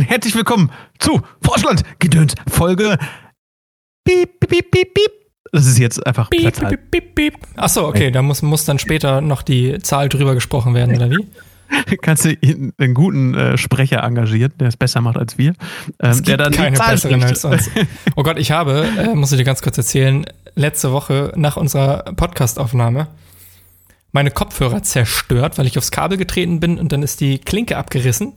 und herzlich willkommen zu Vorschland Gedöns Folge. Piep, piep, piep, piep. Das ist jetzt einfach Piep, Platzhalter. piep, piep, piep. Achso, okay, da muss, muss dann später noch die Zahl drüber gesprochen werden, oder wie? Kannst du einen guten äh, Sprecher engagieren, der es besser macht als wir. Ähm, Es der dann keine besseren als uns. Oh Gott, ich habe, äh, muss ich dir ganz kurz erzählen, letzte Woche nach unserer Podcastaufnahme meine Kopfhörer zerstört, weil ich aufs Kabel getreten bin und dann ist die Klinke abgerissen.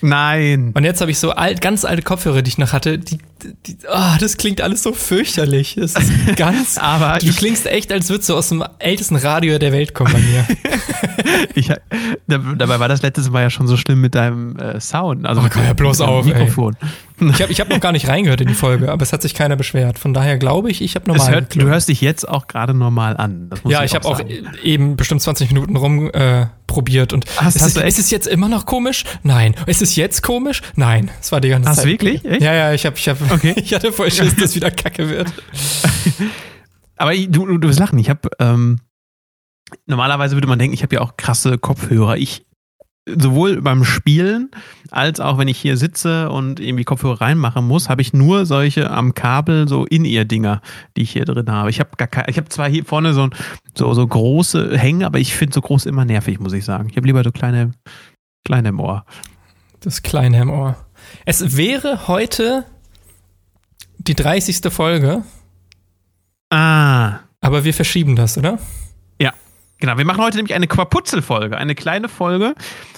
Nein. Und jetzt habe ich so alt, ganz alte Kopfhörer, die ich noch hatte. Die, die, ah, das klingt alles so fürchterlich. Das ist ganz. Aber du klingst echt, als würdest du aus dem ältesten Radio der Welt kommen bei mir. Ich, da- dabei war das letztes Mal ja schon so schlimm mit deinem äh, Sound. Also Oh, hör deinem- bloß auf, ey. Ich habe ich hab noch gar nicht reingehört in die Folge, aber es hat sich keiner beschwert. Von daher glaube ich, ich habe Es normal. hört, du hörst dich jetzt auch gerade normal an. Ja, ich habe auch eben bestimmt 20 Minuten rum äh, und Hast- ist, hast es, ist es jetzt immer noch komisch? Nein. Ist es jetzt komisch? Nein. Es war die ganze Hast Zeit. du wirklich? Echt? Ja, ja, ich habe ich hab, Okay. ich hatte voll Schiss, dass wieder Kacke wird. Aber ich- du, du, du wirst lachen. Ich habe ähm, normalerweise würde man denken, ich habe ja auch krasse Kopfhörer. Ich sowohl beim Spielen als auch wenn ich hier sitze und irgendwie Kopfhörer reinmachen muss, habe ich nur solche am Kabel so in ihr Dinger, die ich hier drin habe. Ich habe gar keine, ich habe zwar hier vorne so, so so große hängen, aber ich finde so groß immer nervig, muss ich sagen. Ich habe lieber so kleine kleine im Ohr. Das kleine im Ohr. Es wäre heute die 30. Folge, Ah, aber wir verschieben das, oder? Genau, wir machen heute nämlich eine Quaputzel-Folge, eine kleine Folge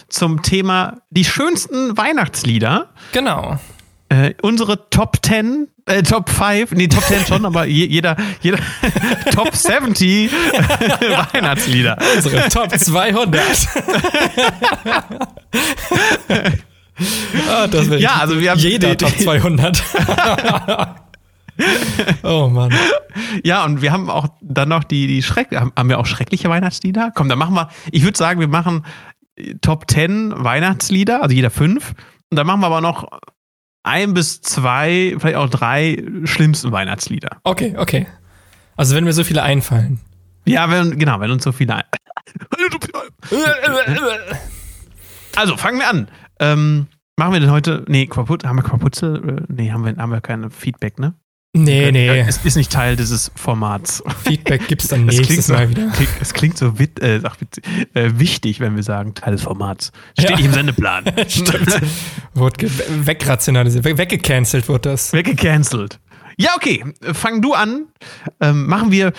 zum Thema die schönsten Weihnachtslieder. Genau. Äh, unsere Top 10, äh, Top 5, nee, Top 10 schon, aber je, jeder, jeder Top 70 Weihnachtslieder. Unsere Top 200. ah, das Ja, also wir haben jeder die- Top 200. oh Mann. Ja, und wir haben auch dann noch die, die Schreck, haben, wir auch schreckliche Weihnachtslieder? Komm, dann machen wir, ich würde sagen, wir machen äh, Top 10 Weihnachtslieder, also jeder fünf. Und dann machen wir aber noch ein bis zwei, vielleicht auch drei schlimmsten Weihnachtslieder. Okay, okay. Also wenn mir so viele einfallen. Ja, wenn, genau, wenn uns so viele ein. Also, fangen wir an. Ähm, machen wir denn heute. Nee, Quaput, haben wir Quaputzel? Äh, Nee, haben wir, haben wir keine Feedback, ne? Nee, nee. Es ist nicht Teil dieses Formats. Feedback gibt's dann Es klingt, nächstes so, Mal wieder. es klingt so wit, äh, wit, äh, wichtig, wenn wir sagen, Teil des Formats. Steht Ja. nicht im Sendeplan. Stimmt. Wurde wegrationalisiert, we- weggecancelt wurde das. Weggecancelt. Ja, okay. Fang du an. Ähm, machen wir.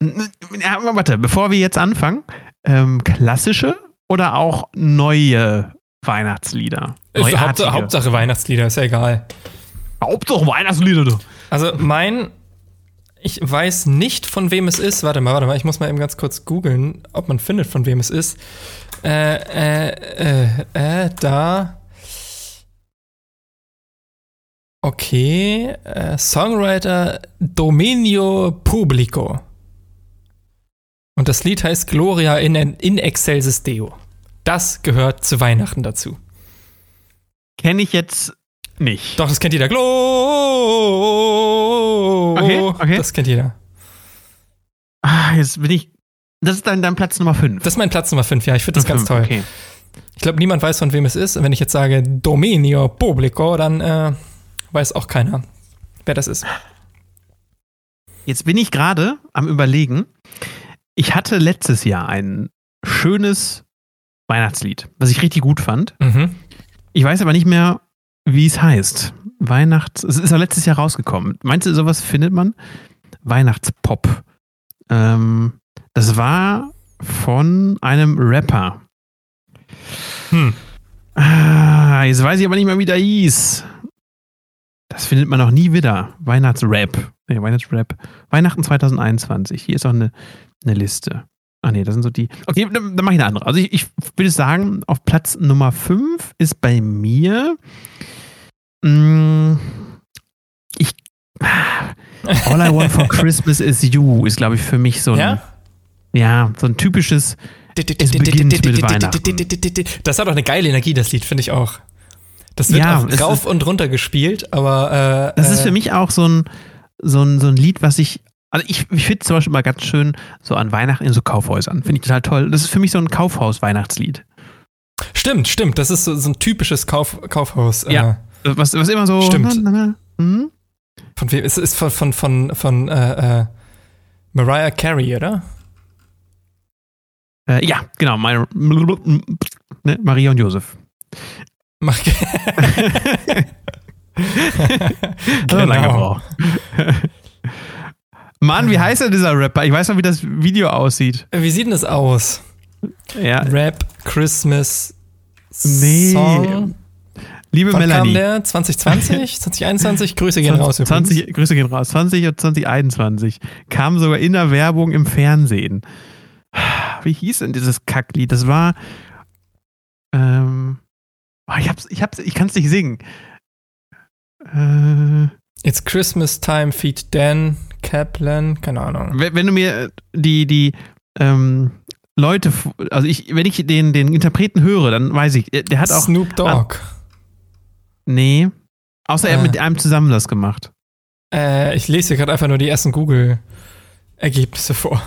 Ja, warte, bevor wir jetzt anfangen, ähm, klassische oder auch neue Weihnachtslieder? Neuartige. Hauptsache, Hauptsache Weihnachtslieder, ist ja egal. Hauptsache Weihnachtslieder, du. Also mein, ich weiß nicht, von wem es ist. Warte mal, warte mal, ich muss mal eben ganz kurz googeln, ob man findet, von wem es ist. Äh, äh, äh, äh, da. Okay, äh, Songwriter Dominio Publico. Und das Lied heißt Gloria in, in Excelsis Deo. Das gehört zu Weihnachten dazu. Kenne ich jetzt nicht. Doch, das kennt jeder. Glo. Okay, okay. Das kennt jeder. Ah, jetzt bin ich. Das ist dann dein Platz Nummer 5. Das ist mein Platz Nummer 5, ja. Ich finde das ganz toll. Okay. Ich glaube, niemand weiß, von wem es ist. Und wenn ich jetzt sage Dominio Publico, dann äh, weiß auch keiner, wer das ist. Jetzt bin ich gerade am Überlegen. Ich hatte letztes Jahr ein schönes Weihnachtslied, was ich richtig gut fand. Mhm. Ich weiß aber nicht mehr, wie es heißt. Weihnachts. Es ist ja letztes Jahr rausgekommen. Meinst du, sowas findet man? Weihnachtspop. Ähm, das war von einem Rapper. Hm. Ah, jetzt weiß ich aber nicht mehr, wie der hieß. Das findet man noch nie wieder. Weihnachtsrap. Nee, Weihnachtsrap. Weihnachten 2021. Hier ist auch eine, eine Liste. Ah nee, das sind so die. Okay, dann, dann mache ich eine andere. Also ich, ich würde sagen, auf Platz Nummer 5 ist bei mir. Mh, ich. All I Want for Christmas is You ist, glaube ich, für mich so ein. Ja? Ja, so ein typisches. Es beginnt mit Weihnachten. Das hat auch eine geile Energie, das Lied, finde ich auch. Das wird Ja, auch rauf ist- und runter gespielt, aber äh, Das ist äh, für mich auch so ein, so ein, so ein Lied, was ich. Also ich, ich finde zum Beispiel mal ganz schön so an Weihnachten in so Kaufhäusern. Finde ich total toll. Das ist für mich so ein Kaufhaus-Weihnachtslied. Stimmt, stimmt. Das ist so, so ein typisches Kauf, Kaufhaus. Ja. Was, was immer so. Stimmt. Na, na, na, hm? von wem? Es ist von, von, von, von äh, äh, Mariah Carey, oder? Äh, ja, genau. Mar ne, Maria und Josef. Mach Also lange genau. Frau. Mann, wie heißt denn dieser Rapper? Ich weiß noch, wie das Video aussieht. Wie sieht denn das aus? Ja, Rap Christmas Nee. Song. Liebe Wann kam Melanie. der? 2020? 2021? Grüße gehen raus. 20, übrigens. Grüße gehen raus. 20 und 2021 kam sogar in der Werbung im Fernsehen. Wie hieß denn dieses Kacklied? Das war. Ähm, oh, ich hab's, ich hab's, ich kann's nicht singen. Äh, It's Christmas Time, Feed Dan, Kaplan, keine Ahnung. wenn, wenn du mir die, die ähm, Leute, also ich, wenn ich den, den Interpreten höre, dann weiß ich, der hat auch. Snoop Dogg. Nee. Außer er hat Äh. mit einem zusammen das gemacht. Äh, ich lese hier gerade einfach nur die ersten Google-Ergebnisse vor.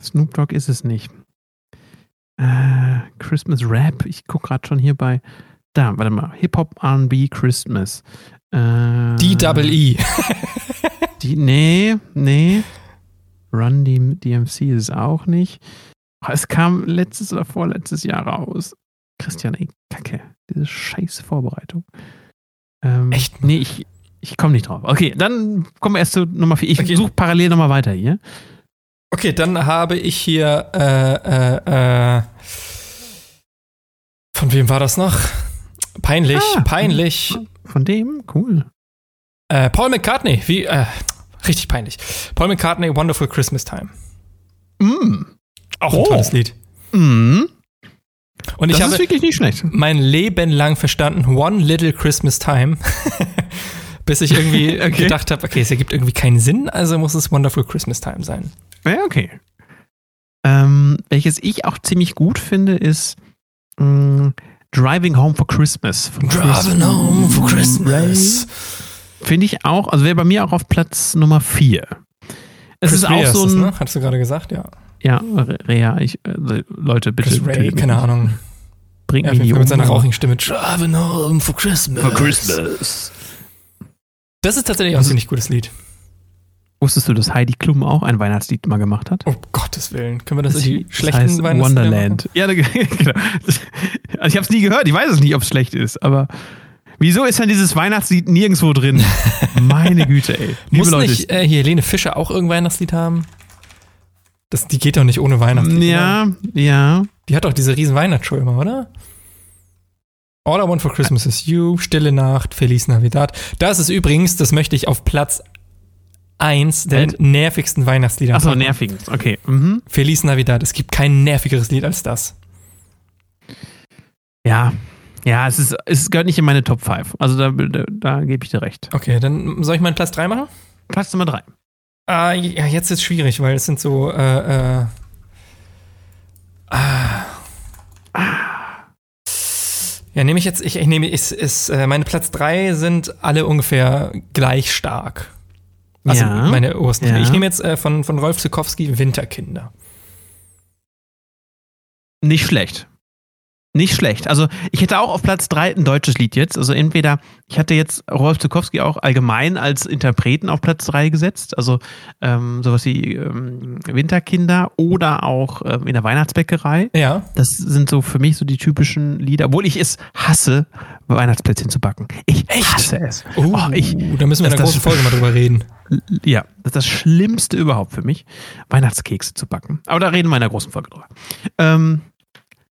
Snoop Dogg ist es nicht. Äh, Christmas Rap. Ich gucke gerade schon hier bei. Da, warte mal. Hip-Hop RB Christmas. Äh, Double E. Die, nee, nee. Run DMC ist es auch nicht. Es kam letztes oder vorletztes Jahr raus. Christian, ey, Kacke. Diese scheiß Vorbereitung. Ähm, Echt? Nee, ich, ich komme nicht drauf. Okay, dann kommen wir erst zu Nummer 4. Ich Okay. suche parallel nochmal weiter hier. Okay, dann habe ich hier, äh, äh, äh, von wem war das noch? Peinlich, Ah. peinlich. Von dem? Cool. Äh, Paul McCartney, wie, äh, richtig peinlich. Paul McCartney, Wonderful Christmas Time. Mm. Auch ein Oh. tolles Lied. Mm. Und ich das habe ist wirklich nicht schlecht. mein Leben lang verstanden, One Little Christmas Time. Bis ich irgendwie Okay. gedacht habe, okay, es ergibt irgendwie keinen Sinn, also muss es Wonderful Christmas Time sein. Ja, okay. Ähm, welches ich auch ziemlich gut finde, ist mh, Driving Home for Christmas. von Chris home for Christmas. Finde ich auch, also wäre bei mir auch auf Platz Nummer 4. Es Chris ist Rea auch so das, ein. ne? Hattest du gerade gesagt, ja. Ja, Re- Rea, ich, äh, Leute, bitte. Chris Ray, keine. Ahnung. Bringt Ja, mich nicht um. mit seiner rauchigen Stimme. Driving home for Christmas. For Christmas. Das ist tatsächlich auch ein Das ziemlich gutes Lied. Wusstest du, dass Heidi Klum auch ein Weihnachtslied mal gemacht hat? Oh Gottes Willen. Können wir das, in die Das schlechten heißt Weihnachtslieder Wonderland. Ja, da- genau. Also ich habe es nie gehört. Ich weiß es nicht, ob es schlecht ist. Aber wieso ist denn dieses Weihnachtslied nirgendwo drin? Meine Güte, ey. machen? Liebe Muss Leute, nicht äh, hier Helene Fischer auch irgendein Weihnachtslied haben? Das, die geht doch nicht ohne Weihnachtslied. oder? ja, ja. Die hat doch diese riesen Weihnachtsshow immer, oder? All I Want for Christmas is You, Stille Nacht, Feliz Navidad. Das ist übrigens, das möchte ich auf Platz 1 der Welt? nervigsten Weihnachtslieder Achso, packen. nervig. Okay. Mhm. Feliz Navidad. Es gibt kein nervigeres Lied als das. Ja. Ja, es, ist, es gehört nicht in meine Top 5. Also da, da, da gebe ich dir recht. Okay, dann soll ich meinen Platz 3 machen? Platz Nummer 3. Ah, ja, jetzt ist schwierig, weil es sind so, äh, äh, ah. Ja, nehme ich jetzt, ich, ich nehme, ist, ist, äh, meine Platz 3 sind alle ungefähr gleich stark. Also Ja. meine obersten. Ja. Ich nehme jetzt äh, von, von Rolf Zukowski Winterkinder. Nicht schlecht. Nicht schlecht. Also ich hätte auch auf Platz 3 ein deutsches Lied jetzt. Also entweder, ich hatte jetzt Rolf Zukowski auch allgemein als Interpreten auf Platz 3 gesetzt. Also ähm, sowas wie ähm, Winterkinder oder auch ähm, in der Weihnachtsbäckerei. Ja. Das sind so für mich so die typischen Lieder, obwohl ich es hasse, Weihnachtsplätzchen zu backen. Ich hasse es. Oh, Oh, ich, da müssen wir in einer großen Folge mal drüber reden. ja, das ist das Schlimmste überhaupt für mich, Weihnachtskekse zu backen. Aber da reden wir in einer großen Folge drüber. Ähm,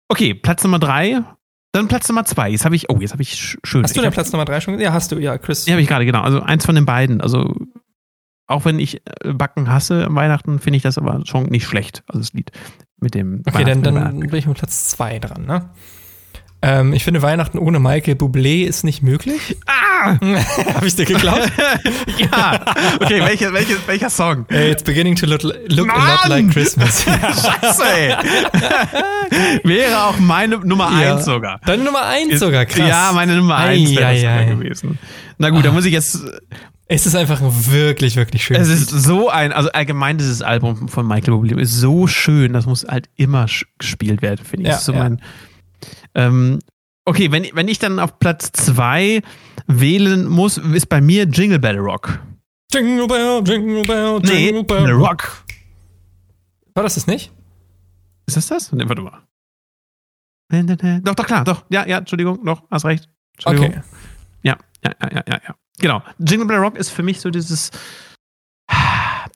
okay, Platz Nummer drei. Dann Platz Nummer zwei. Jetzt habe ich, oh, jetzt habe ich sch- schön. Hast du den Platz Nummer 3 schon? Ja, hast du, ja, Chris. Ja, habe ich gerade, genau. Also eins von den beiden. Also auch wenn ich äh, Backen hasse am Weihnachten, finde ich das aber schon nicht schlecht. Also das Lied mit dem Okay, dann, dann bin ich mit Platz 2 dran, ne? Ähm, ich finde, Weihnachten ohne Michael Bublé ist nicht möglich. Ah! Habe ich dir geglaubt? ja! Okay, welcher, welcher, welcher Song? Hey, it's beginning to look, look a lot like Christmas. Scheiße, ey. Wäre auch meine Nummer Ja. eins sogar. Deine Nummer 1 sogar, krass. Ja, meine Nummer Ei, eins wäre das ei, sogar ei. gewesen. Na gut, da muss ich jetzt. Es ist einfach ein wirklich, wirklich schönes Es ist so ein, also allgemein dieses Album von Michael Bublé ist so schön, das muss halt immer gespielt werden, finde ich. Ja, so ja. mein, ähm, okay, wenn, wenn ich dann auf Platz zwei wählen muss, ist bei mir Jingle Bell Rock. Jingle Bell, Jingle Bell, Jingle Bell. Rock. War das das nicht? Ist das das? Nee, warte mal. Doch, doch, klar, doch. Ja, ja, Entschuldigung, doch, hast recht. Entschuldigung. Okay. Ja, ja, ja, ja, ja. Genau. Jingle Bell Rock ist für mich so dieses.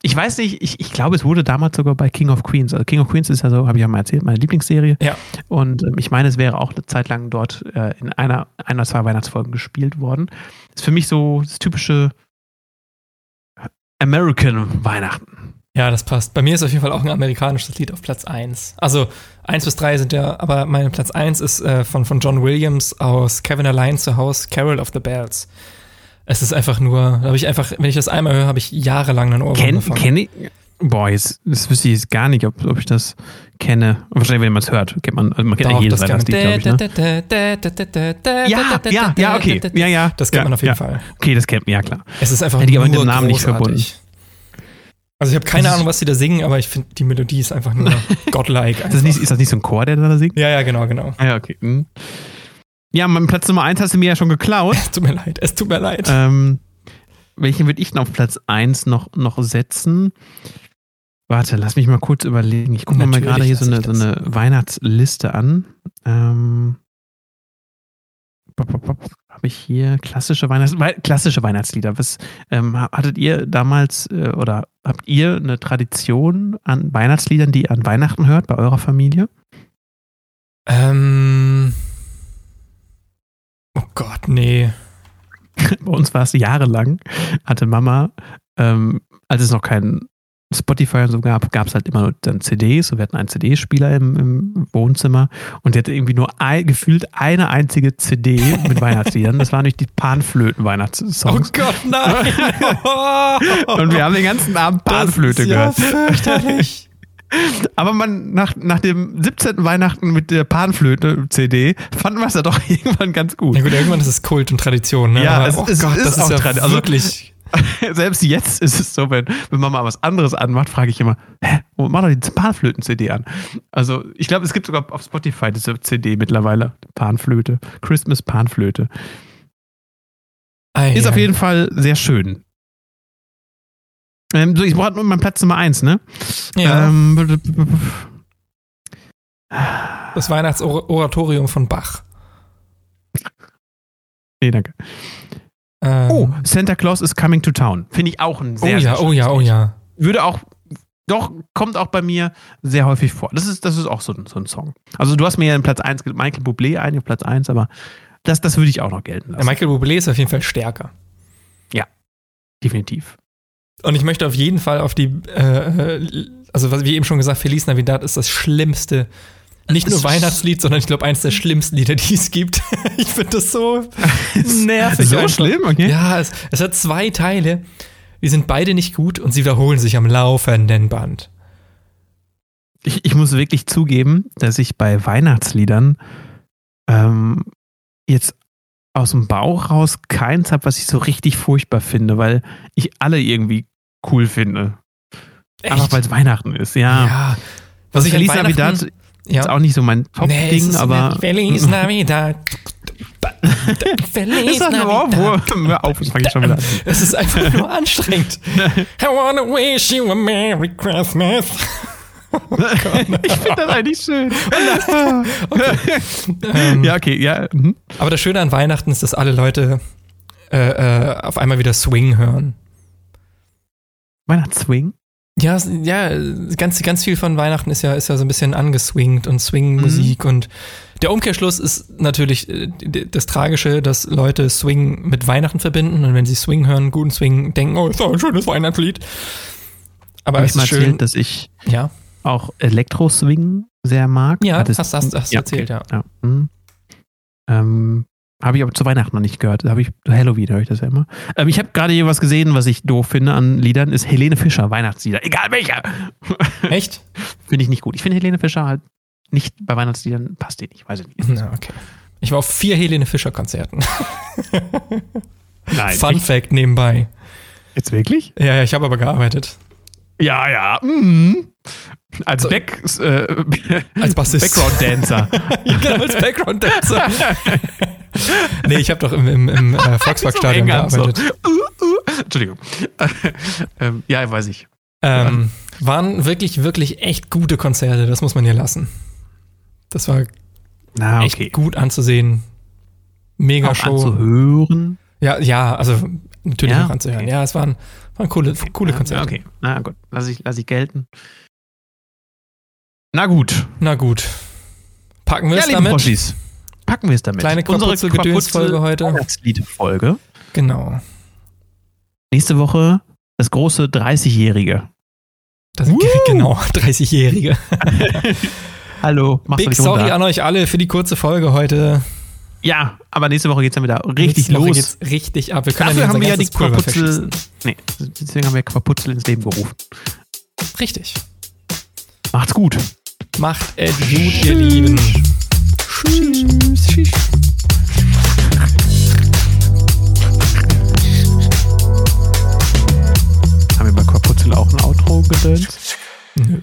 Ich weiß nicht, ich, ich glaube, es wurde damals sogar bei King of Queens. Also King of Queens ist ja so, habe ich ja mal erzählt, meine Lieblingsserie. Ja. Und ähm, ich meine, es wäre auch eine Zeit lang dort äh, in einer, einer, zwei Weihnachtsfolgen gespielt worden. Ist für mich so das typische American Weihnachten. Ja, das passt. Bei mir ist auf jeden Fall auch ein amerikanisches Lied auf Platz 1. Also 1 bis 3 sind ja, aber mein Platz 1 ist äh, von, von John Williams aus Kevin Allein zu Hause, Carol of the Bells. Es ist einfach nur, habe ich einfach, wenn ich das einmal höre, habe ich jahrelang einen Ohrwurm Kenn, davon. kenn ich. Boah, jetzt, das wüsste ich jetzt gar nicht, ob, ob ich das kenne. Wahrscheinlich, wenn man es hört, kennt man, also man kennt ja Doch, jedes das glaube ich. Ne? Ja, ja, ja, okay. Ja, ja. Das kennt ja, man auf jeden ja. Fall. Okay, das kennt man, ja klar. Es ist einfach Hätte ich aber nur mit dem Namen nicht großartig. Also ich habe keine Ahnung, was sie da singen, aber ich finde, die Melodie ist einfach nur godlike. Ist das, nicht, ist das nicht so ein Chor, der da singt? ja, ja, genau, genau. Ah, Ja, okay. Hm. Ja, mein Platz Nummer eins hast du mir ja schon geklaut. Es tut mir leid, es tut mir leid. ähm, welchen würde ich denn auf Platz eins noch, noch setzen? Warte, lass mich mal kurz überlegen. Ich gucke mir mal gerade hier so eine, so eine Weihnachtsliste an. Ähm, habe ich hier klassische, Weihnachts Wei- klassische Weihnachtslieder. Was ähm, ha- hattet ihr damals äh, oder habt ihr eine Tradition an Weihnachtsliedern, die ihr an Weihnachten hört bei eurer Familie? Ähm. Oh Gott, nee. Bei uns war es jahrelang, hatte Mama, ähm, als es noch kein Spotify und so gab, gab es halt immer nur dann CDs. Und wir hatten einen CD-Spieler im, im Wohnzimmer und die hatte irgendwie nur ein, gefühlt eine einzige CD mit Weihnachtsliedern. Das waren nämlich die Oh Panflöten-Weihnachtssongs. Gott, nein! und wir haben den ganzen Abend Panflöte das ist ja gehört. fürchterlich. Aber man, nach, nach dem 17. Weihnachten mit der Panflöte-CD fanden wir es ja doch irgendwann ganz gut. Ja gut, irgendwann ist es Kult und Tradition, ne? Ja, Aber, es- oh es Gott, ist das auch ist ja Tradi- also- wirklich. Selbst jetzt ist es so, wenn, wenn Mama was anderes anmacht, frage ich immer, hä, wo mach doch die Panflöten-CD an? Also, ich glaube, es gibt sogar auf Spotify diese CD mittlerweile. Panflöte. Christmas Panflöte. Ei, Ist auf ei. jeden Fall sehr schön. Ähm, so, ich brauche nur meinen Platz Nummer eins, ne? Ja, Ähm, das Weihnachtsoratorium von Bach. nee, danke. Ähm, Oh, Santa Claus is coming to town. Finde ich auch ein oh sehr, ja, sehr oh ja, oh ja. Würde auch, doch, kommt auch bei mir sehr häufig vor. Das ist, das ist auch so ein, so ein Song. Also, du hast mir ja in Platz 1 Michael Bublé ein, auf Platz 1, aber das, das würde ich auch noch gelten ja. lassen. Michael Bublé ist auf jeden Fall stärker. Definitiv. Und ich möchte auf jeden Fall auf die, äh, also was wie eben schon gesagt, Feliz Navidad ist das schlimmste, nicht nur Weihnachtslied, sondern ich glaube eins der schlimmsten Lieder, die es gibt. ich finde das so nervig. so einfach. schlimm, okay? Ja, es, es hat zwei Teile, die sind beide nicht gut und sie wiederholen sich am laufenden Band. Ich, ich muss wirklich zugeben, dass ich bei Weihnachtsliedern ähm, jetzt aus dem Bauch raus keins habe, was ich so richtig furchtbar finde, weil ich alle irgendwie cool finde. Einfach weil es Weihnachten ist, ja. ja. Was ich Feliz Navidad ist ja. auch nicht so mein Nee, Top-Ding, ist aber. Feliz Navidad. Feliz ist das ein Ohrwurm? Hör auf, das fange ich schon wieder an. Es ist einfach nur anstrengend. I wanna wish you a Merry Christmas. Ich finde das eigentlich schön. Ähm, Ja, okay, ja. mhm. Aber das Schöne an Weihnachten ist, dass alle Leute äh, äh, auf einmal wieder Swing hören. Weihnachtsswing. Ja, ja, ganz, ganz viel von Weihnachten ist ja, ist ja so ein bisschen angeswingt und Swing-Musik und der Umkehrschluss ist natürlich äh, das Tragische, dass Leute Swing mit Weihnachten verbinden und wenn sie Swing hören, guten Swing, denken, oh, ist doch ein schönes Weihnachtslied. Aber Habe es ich mal ist schön, erzählt, dass ich ja, auch Elektro-Swing sehr mag. ja, es- hast, hast, hast du ja, erzählt, ja. Ja. Mhm. Ähm, habe ich aber zu Weihnachten noch nicht gehört. Da habe ich Halloween höre ich das ja immer. Ähm, ich habe gerade hier was gesehen, was ich doof finde an Liedern, ist Helene Fischer, Weihnachtslieder. Egal welcher. Echt? finde ich nicht gut. Ich finde Helene Fischer halt nicht bei Weihnachtsliedern passt die nicht. Weiß ich nicht. Na, okay. Ich war auf vier Helene Fischer Konzerten. Nein. Fun Fact nebenbei. Jetzt wirklich? Ja, ja, ich habe aber gearbeitet. Ja, ja. Mhm. Als Back, äh, Als Bassist. Background-Dancer. ja, genau, als Background-Dancer. nee, ich habe doch im, im, im äh, eng an, so. gearbeitet. Uh, uh. Entschuldigung. ähm, ja, weiß ich. Ähm, waren wirklich, wirklich echt gute Konzerte, das muss man hier lassen. Das war Na, echt gut anzusehen. Mega Auch Show. anzuhören. Ja, ja, also natürlich Ja? auch anzuhören. Okay. Ja, es waren, waren coole, coole Ja, Konzerte. Okay, na gut. Lass ich, lass ich gelten. Na gut. Na gut. Packen wir Ja, es damit. Froschis, packen wir es damit. Kleine Quaputzel-Gedöns-Folge heute. Weihnachtslied-Folge. Genau. Nächste Woche das große 30-Jährige. Das, Woo! genau, 30-Jährige. Hallo, mach's Big sorry an euch alle für die kurze Folge heute. Ja, aber nächste Woche geht's dann wieder richtig Nächste Woche los. geht's richtig ab. Wir können Dafür ja haben wir ja die Quaputzel. Nee, deswegen haben wir Quaputzel ins Leben gerufen. Richtig. Macht's gut. Macht es gut, ihr Lieben. Tschüss. Haben wir bei Quaputzel auch ein Outro gedönt? Nö.